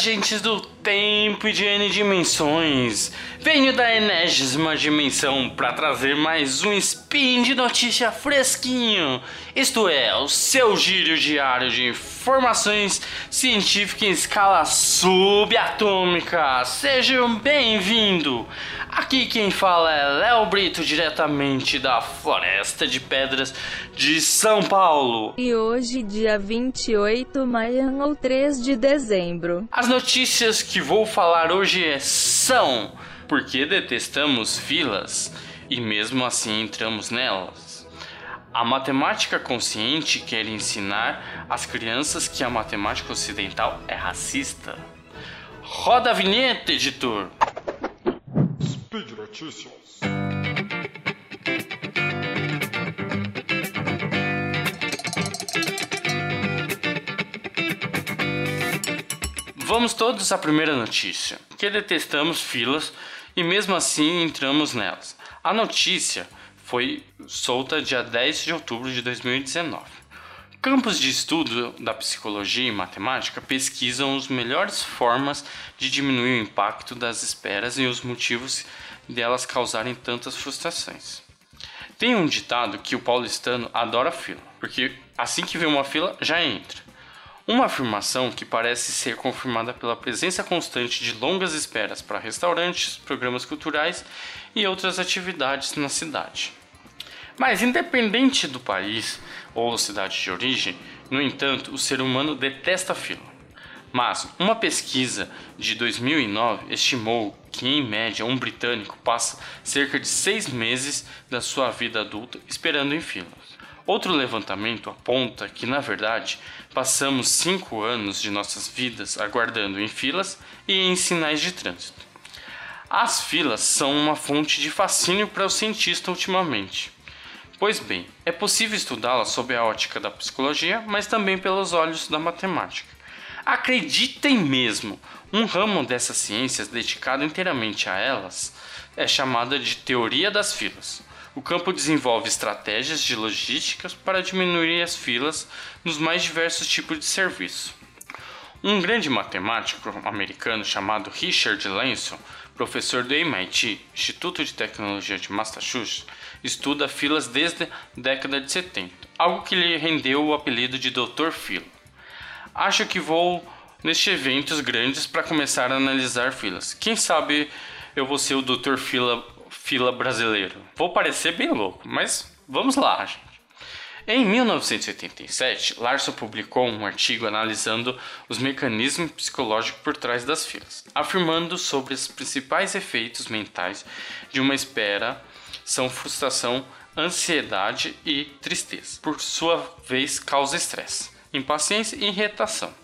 viajantes do tempo e de N dimensões. Venho da enésima dimensão para trazer mais um spin de notícia fresquinho. Isto é, o seu giro diário de informações científicas em escala subatômica. Seja bem-vindo. Aqui quem fala é Léo Brito, diretamente da Floresta de Pedras de São Paulo. E hoje, dia 28 maio ou 3 de dezembro. As notícias que vou falar hoje são porque detestamos filas e mesmo assim entramos nelas. A matemática consciente quer ensinar às crianças que a matemática ocidental é racista. Roda a vinheta, editor! Speed Notícias. Vamos todos à primeira notícia, que detestamos filas e mesmo assim entramos nelas. A notícia foi solta dia 10 de outubro de 2019. Campos de estudo da psicologia e matemática pesquisam as melhores formas de diminuir o impacto das esperas e os motivos delas causarem tantas frustrações. Tem um ditado que o paulistano adora fila, porque assim que vê uma fila já entra. Uma afirmação que parece ser confirmada pela presença constante de longas esperas para restaurantes, programas culturais e outras atividades na cidade. Mas, independente do país ou cidade de origem, no entanto, o ser humano detesta fila. Mas uma pesquisa de 2009 estimou que, em média, um britânico passa cerca de seis meses da sua vida adulta esperando em filas. Outro levantamento aponta que, na verdade, passamos cinco anos de nossas vidas aguardando em filas e em sinais de trânsito. As filas são uma fonte de fascínio para o cientista ultimamente. Pois bem, é possível estudá-las sob a ótica da psicologia, mas também pelos olhos da matemática. Acreditem mesmo, um ramo dessas ciências dedicado inteiramente a elas é chamada de teoria das filas. O campo desenvolve estratégias de logística para diminuir as filas nos mais diversos tipos de serviço. Um grande matemático americano chamado Richard Lanson, professor do MIT, Instituto de Tecnologia de Massachusetts, estuda filas desde a década de 70, algo que lhe rendeu o apelido de Dr. Fila. Acho que vou nestes eventos grandes para começar a analisar filas. Quem sabe eu vou ser o Dr. Fila, fila brasileiro. Vou parecer bem louco, mas vamos lá, gente. Em 1987, Larson publicou um artigo analisando os mecanismos psicológicos por trás das filas, afirmando sobre os principais efeitos mentais de uma espera são frustração, ansiedade e tristeza. Por sua vez, causa estresse, impaciência e irritação.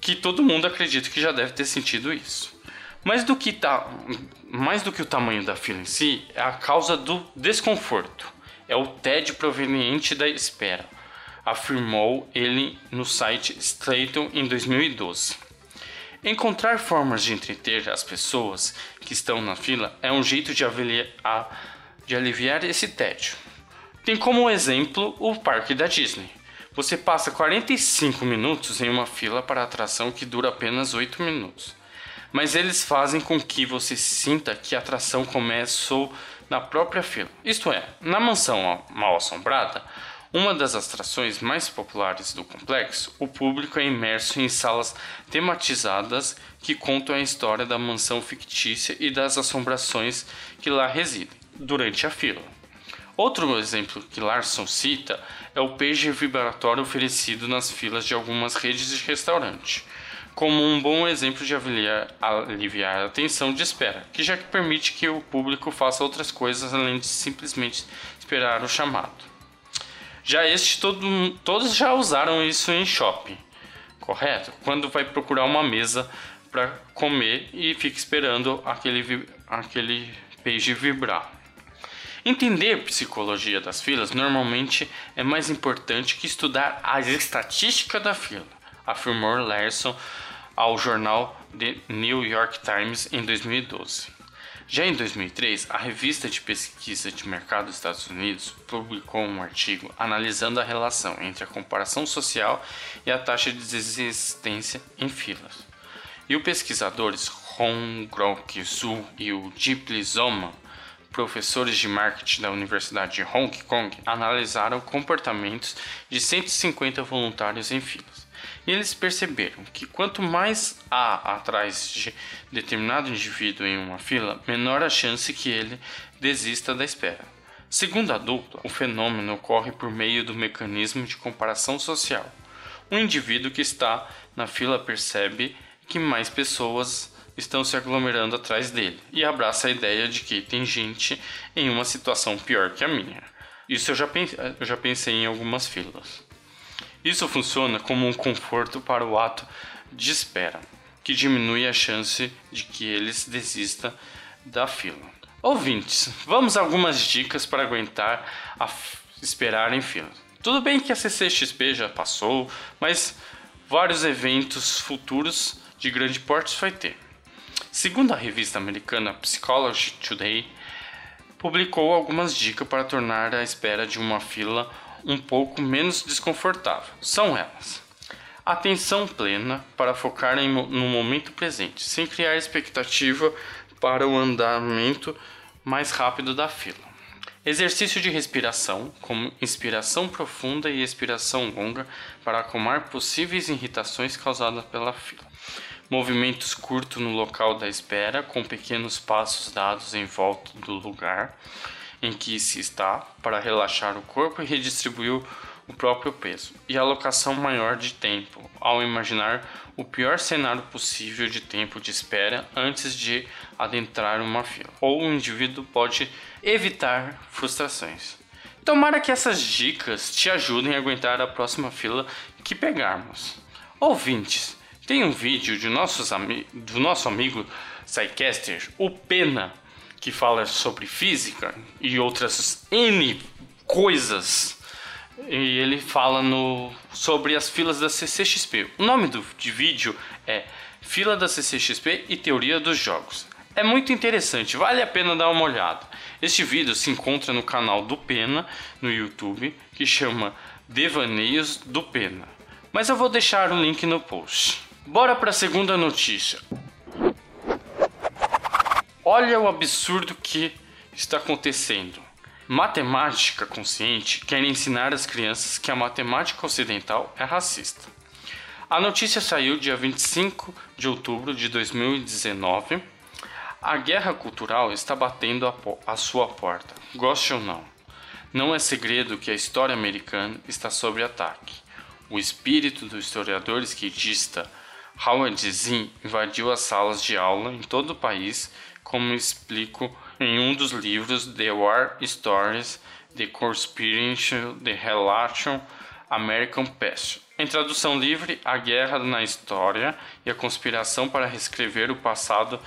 Que todo mundo acredita que já deve ter sentido isso. Mas do que tá, mais do que o tamanho da fila em si, é a causa do desconforto. É o tédio proveniente da espera, afirmou ele no site Stratton em 2012. Encontrar formas de entreter as pessoas que estão na fila é um jeito de de aliviar esse tédio. Tem como exemplo o parque da Disney. Você passa 45 minutos em uma fila para atração que dura apenas 8 minutos. Mas eles fazem com que você sinta que a atração começou na própria fila. Isto é, na mansão mal assombrada, uma das atrações mais populares do complexo, o público é imerso em salas tematizadas que contam a história da mansão fictícia e das assombrações que lá residem durante a fila. Outro exemplo que Larson cita é o pager vibratório oferecido nas filas de algumas redes de restaurante, como um bom exemplo de aliviar, a tensão de espera, que já que permite que o público faça outras coisas além de simplesmente esperar o chamado. Já este todo, todos já usaram isso em shopping, correto? Quando vai procurar uma mesa para comer e fica esperando aquele, aquele page vibrar. Entender psicologia das filas normalmente é mais importante que estudar a estatística da fila, afirmou Larson ao jornal The New York Times em 2012. Já em 2003, a revista de pesquisa de mercado dos Estados Unidos publicou um artigo analisando a relação entre a comparação social e a taxa de desistência em filas. E os pesquisadores Hong Grok Zhu e o Zoma, professores de marketing da Universidade de Hong Kong, analisaram comportamentos de 150 voluntários em filas. Eles perceberam que quanto mais há atrás de determinado indivíduo em uma fila, menor a chance que ele desista da espera. Segundo a dupla, o fenômeno ocorre por meio do mecanismo de comparação social. Um indivíduo que está na fila percebe que mais pessoas estão se aglomerando atrás dele e abraça a ideia de que tem gente em uma situação pior que a minha. Isso eu já, pense, eu já pensei em algumas filas. Isso funciona como um conforto para o ato de espera, que diminui a chance de que eles desista da fila. Ouvintes, vamos a algumas dicas para aguentar a esperar em fila. Tudo bem que a CCXP já passou, mas vários eventos futuros de grande porte vai ter. Segundo a revista americana Psychology Today, publicou algumas dicas para tornar a espera de uma fila um pouco menos desconfortável. São elas: atenção plena para focar em, no momento presente, sem criar expectativa para o andamento mais rápido da fila. Exercício de respiração, como inspiração profunda e expiração longa, para acalmar possíveis irritações causadas pela fila. Movimentos curtos no local da espera, com pequenos passos dados em volta do lugar em que se está, para relaxar o corpo e redistribuir o próprio peso. E alocação maior de tempo, ao imaginar o pior cenário possível de tempo de espera antes de adentrar uma fila. Ou o indivíduo pode evitar frustrações. Tomara que essas dicas te ajudem a aguentar a próxima fila que pegarmos. Ouvintes, tem um vídeo de nossos do nosso amigo Psycaster, o Pena, que fala sobre física e outras N coisas e ele fala no, sobre as filas da CCXP. O nome do de vídeo é Fila da CCXP e Teoria dos Jogos. É muito interessante, vale a pena dar uma olhada. Este vídeo se encontra no canal do Pena no YouTube, que chama Devaneios do Pena. Mas eu vou deixar o link no post. Bora para a segunda notícia. Olha o absurdo que está acontecendo. Matemática consciente quer ensinar às crianças que a matemática ocidental é racista. A notícia saiu dia 25 de outubro de 2019. A guerra cultural está batendo a, a sua porta, goste ou não. Não é segredo que a história americana está sob ataque. O espírito do historiador esquerdista Howard Zinn invadiu as salas de aula em todo o país, como explico em um dos livros The War Stories, The Conspiration, The Relation, American Past. Em tradução livre, a guerra na história e a conspiração para reescrever o passado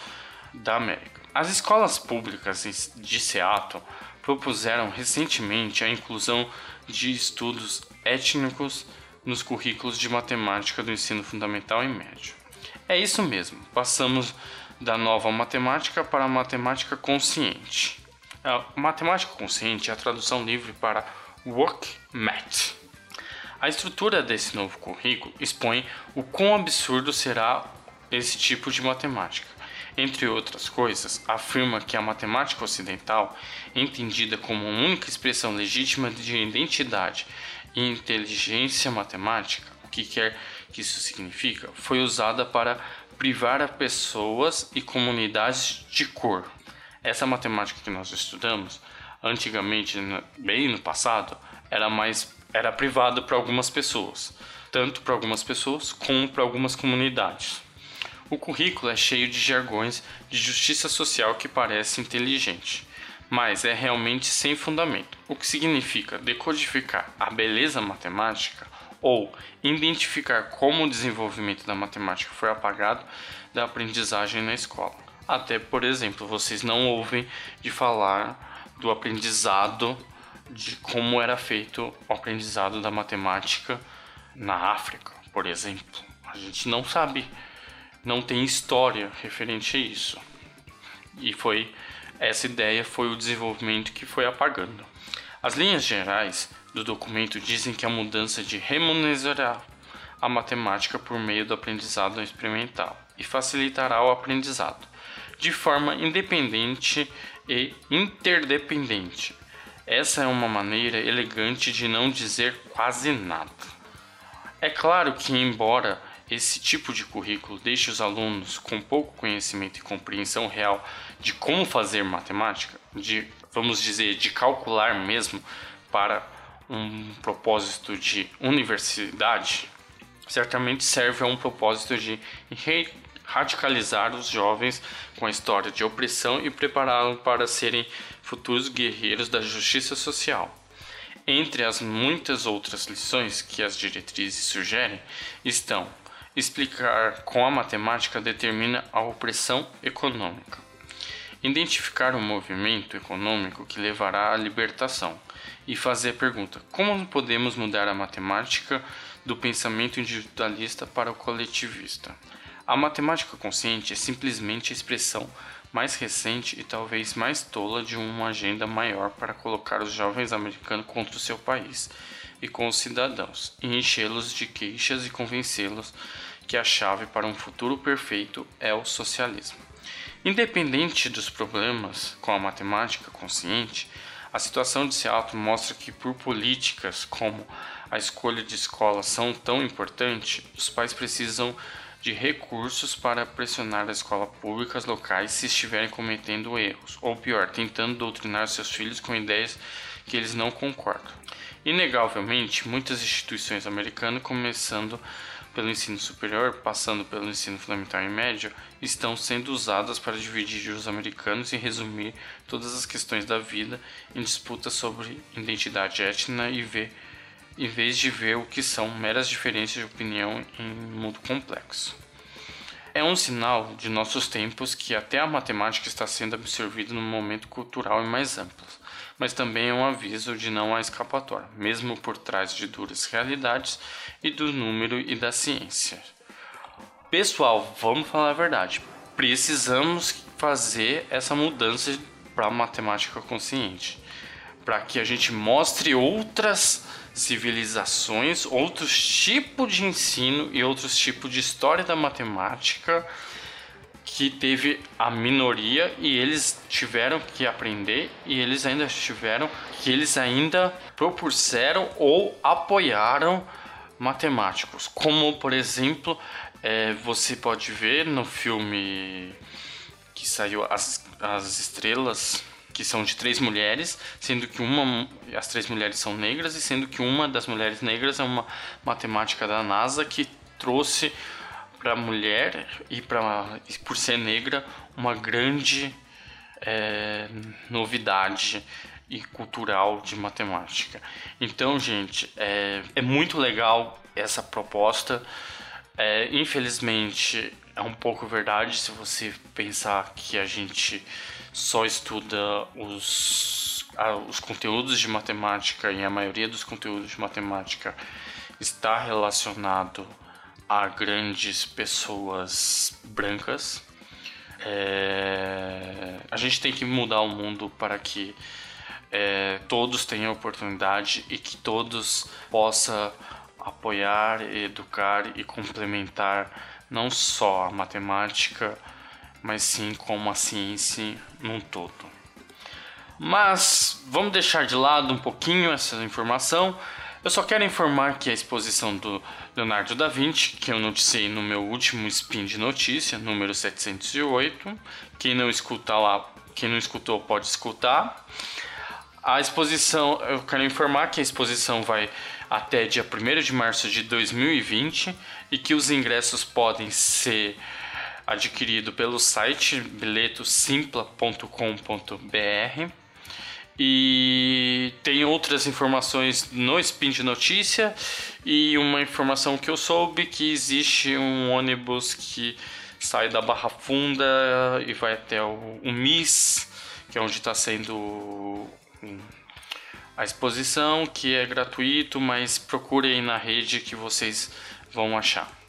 da América. As escolas públicas de Seattle propuseram recentemente a inclusão de estudos étnicos nos currículos de matemática do ensino fundamental e médio. É isso mesmo, passamos da nova matemática para a matemática consciente. A matemática consciente é a tradução livre para Work Math. A estrutura desse novo currículo expõe o quão absurdo será esse tipo de matemática. Entre outras coisas, afirma que a matemática ocidental, entendida como única expressão legítima de identidade e inteligência matemática, o que quer que isso significa, foi usada para privar a pessoas e comunidades de cor. Essa matemática que nós estudamos, antigamente, bem no passado, era mais era privada para algumas pessoas, tanto para algumas pessoas como para algumas comunidades. O currículo é cheio de jargões de justiça social que parece inteligente, mas é realmente sem fundamento, o que significa decodificar a beleza matemática ou identificar como o desenvolvimento da matemática foi apagado da aprendizagem na escola. Até, por exemplo, vocês não ouvem de falar do aprendizado de como era feito o aprendizado da matemática na África, por exemplo. A gente não sabe, não tem história referente a isso. E foi essa ideia foi o desenvolvimento que foi apagando. As linhas gerais do documento dizem que a mudança de remunerar a matemática por meio do aprendizado experimental. e facilitará o aprendizado, de forma independente e interdependente. Essa é uma maneira elegante de não dizer quase nada. É claro que, embora esse tipo de currículo deixe os alunos com pouco conhecimento e compreensão real de como fazer matemática, de vamos dizer, de calcular mesmo para um propósito de universidade, certamente serve a um propósito de radicalizar os jovens com a história de opressão e prepará-los para serem futuros guerreiros da justiça social. Entre as muitas outras lições que as diretrizes sugerem estão explicar com a matemática determina a opressão econômica, identificar o movimento econômico que levará à libertação e fazer a pergunta: como podemos mudar a matemática do pensamento individualista para o coletivista? A matemática consciente é simplesmente a expressão mais recente e talvez mais tola de uma agenda maior para colocar os jovens americanos contra o seu país e com os cidadãos, e enchê-los de queixas e convencê-los que a chave para um futuro perfeito é o socialismo. Independente dos problemas com a matemática consciente, a situação de Seattle mostra que, por políticas como a escolha de escola são tão importantes, os pais precisam de recursos para pressionar as escolas públicas locais se estiverem cometendo erros, ou pior, tentando doutrinar seus filhos com ideias que eles não concordam. Inegavelmente, muitas instituições americanas, começando pelo ensino superior, passando pelo ensino fundamental e médio, estão sendo usadas para dividir os americanos e resumir todas as questões da vida em disputas sobre identidade étnica e ver em vez de ver o que são meras diferenças de opinião em um mundo complexo. É um sinal de nossos tempos que até a matemática está sendo absorvida num momento cultural e mais amplo, mas também é um aviso de não há escapatória, mesmo por trás de duras realidades e do número e da ciência. Pessoal, vamos falar a verdade. Precisamos fazer essa mudança para a matemática consciente, para que a gente mostre outras civilizações, outros tipos de ensino e outros tipos de história da matemática que teve a minoria e eles tiveram que aprender e eles ainda tiveram que eles ainda propusseram ou apoiaram matemáticos, como por exemplo é, você pode ver no filme que saiu as, as estrelas que são de três mulheres, sendo que uma as três mulheres são negras e sendo que uma das mulheres negras é uma matemática da NASA que trouxe para mulher e para por ser negra uma grande é, novidade e cultural de matemática. Então, gente, é, é muito legal essa proposta. É, infelizmente, é um pouco verdade se você pensar que a gente só estuda os, os conteúdos de matemática e a maioria dos conteúdos de matemática está relacionado a grandes pessoas brancas. É, a gente tem que mudar o mundo para que é, todos tenham oportunidade e que todos possam apoiar, educar e complementar não só a matemática, mas sim como a ciência num todo. Mas vamos deixar de lado um pouquinho essa informação. Eu só quero informar que a exposição do Leonardo da Vinci, que eu noticiei no meu último spin de notícia, número 708, quem não escuta lá, quem não escutou pode escutar. A exposição, eu quero informar que a exposição vai até dia 1 de março de 2020 e que os ingressos podem ser adquiridos pelo site biletosimpla.com.br e tem outras informações no Spin de Notícia e uma informação que eu soube que existe um ônibus que sai da Barra Funda e vai até o, o MIS, que é onde está sendo a exposição, que é gratuito, mas procurem na rede que vocês vão achar.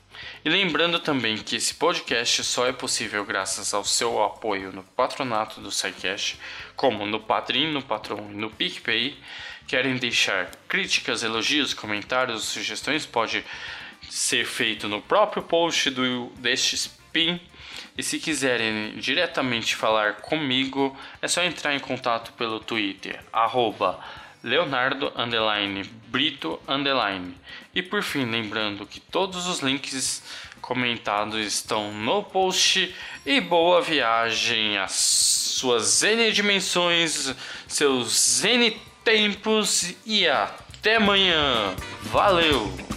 E lembrando também que esse podcast só é possível graças ao seu apoio no patronato do SciCast, como no Padrim, no Patron e no PicPay. Querem deixar críticas, elogios, comentários, sugestões? Pode ser feito no próprio post do, deste PIN. E se quiserem diretamente falar comigo, é só entrar em contato pelo Twitter, arroba Leonardo Brito E por fim, lembrando que todos os links comentados estão no post. E boa viagem às suas N dimensões, seus N tempos e até amanhã. Valeu!